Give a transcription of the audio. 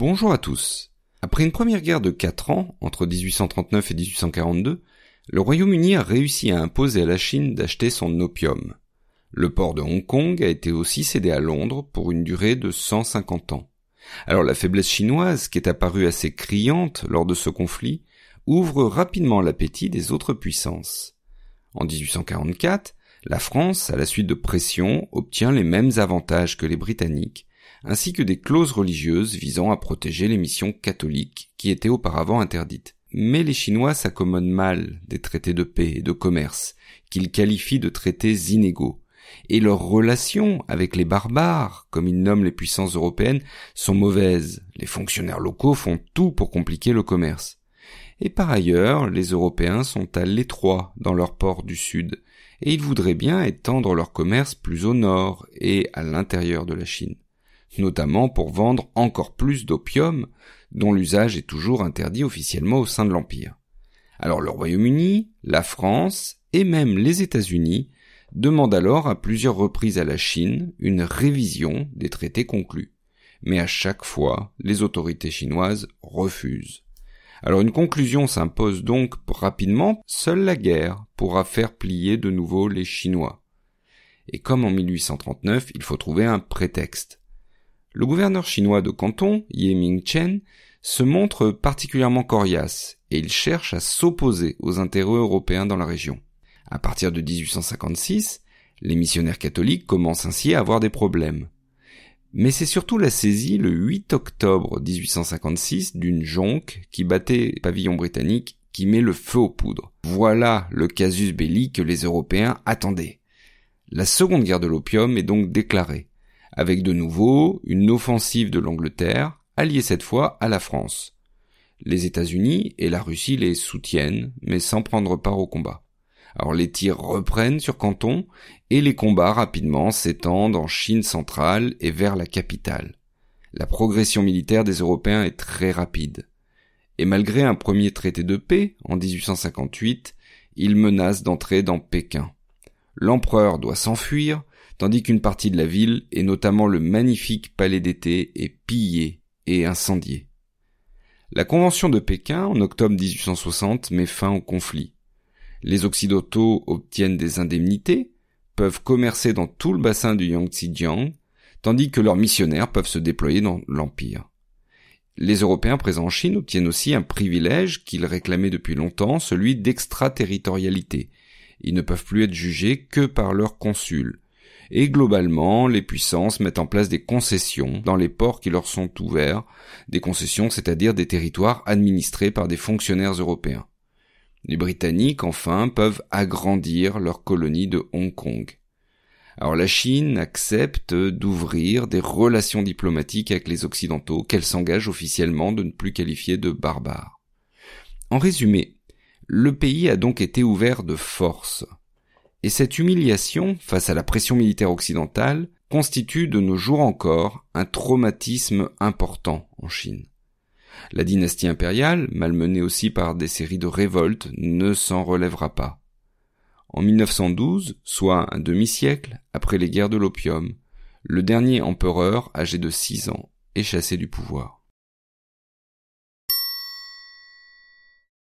Bonjour à tous. Après une première guerre de 4 ans, entre 1839 et 1842, le Royaume-Uni a réussi à imposer à la Chine d'acheter son opium. Le port de Hong Kong a été aussi cédé à Londres pour une durée de 150 ans. Alors la faiblesse chinoise, qui est apparue assez criante lors de ce conflit, ouvre rapidement l'appétit des autres puissances. En 1844, la France, à la suite de pressions, obtient les mêmes avantages que les Britanniques, ainsi que des clauses religieuses visant à protéger les missions catholiques qui étaient auparavant interdites. Mais les Chinois s'accommodent mal des traités de paix et de commerce, qu'ils qualifient de traités inégaux, et leurs relations avec les barbares, comme ils nomment les puissances européennes, sont mauvaises. Les fonctionnaires locaux font tout pour compliquer le commerce. Et par ailleurs, les Européens sont à l'étroit dans leur port du sud, et ils voudraient bien étendre leur commerce plus au nord et à l'intérieur de la Chine notamment pour vendre encore plus d'opium, dont l'usage est toujours interdit officiellement au sein de l'Empire. Alors le Royaume-Uni, la France et même les États-Unis demandent alors à plusieurs reprises à la Chine une révision des traités conclus. Mais à chaque fois, les autorités chinoises refusent. Alors une conclusion s'impose donc rapidement, seule la guerre pourra faire plier de nouveau les Chinois. Et comme en 1839, il faut trouver un prétexte. Le gouverneur chinois de Canton, Ye chen se montre particulièrement coriace et il cherche à s'opposer aux intérêts européens dans la région. À partir de 1856, les missionnaires catholiques commencent ainsi à avoir des problèmes. Mais c'est surtout la saisie le 8 octobre 1856 d'une jonque qui battait pavillon britannique qui met le feu aux poudres. Voilà le casus belli que les Européens attendaient. La seconde guerre de l'opium est donc déclarée avec de nouveau une offensive de l'Angleterre, alliée cette fois à la France. Les États-Unis et la Russie les soutiennent, mais sans prendre part au combat. Alors les tirs reprennent sur Canton et les combats rapidement s'étendent en Chine centrale et vers la capitale. La progression militaire des Européens est très rapide. Et malgré un premier traité de paix en 1858, ils menacent d'entrer dans Pékin. L'empereur doit s'enfuir, tandis qu'une partie de la ville, et notamment le magnifique palais d'été, est pillée et incendiée. La Convention de Pékin, en octobre 1860, met fin au conflit. Les Occidentaux obtiennent des indemnités, peuvent commercer dans tout le bassin du Yangtze-Jiang, tandis que leurs missionnaires peuvent se déployer dans l'Empire. Les Européens présents en Chine obtiennent aussi un privilège qu'ils réclamaient depuis longtemps, celui d'extraterritorialité. Ils ne peuvent plus être jugés que par leurs consuls, et globalement, les puissances mettent en place des concessions dans les ports qui leur sont ouverts, des concessions c'est-à-dire des territoires administrés par des fonctionnaires européens. Les Britanniques, enfin, peuvent agrandir leur colonie de Hong Kong. Alors la Chine accepte d'ouvrir des relations diplomatiques avec les Occidentaux qu'elle s'engage officiellement de ne plus qualifier de barbares. En résumé, le pays a donc été ouvert de force. Et cette humiliation face à la pression militaire occidentale constitue de nos jours encore un traumatisme important en Chine. La dynastie impériale, malmenée aussi par des séries de révoltes, ne s'en relèvera pas. En 1912, soit un demi-siècle après les guerres de l'opium, le dernier empereur, âgé de six ans, est chassé du pouvoir.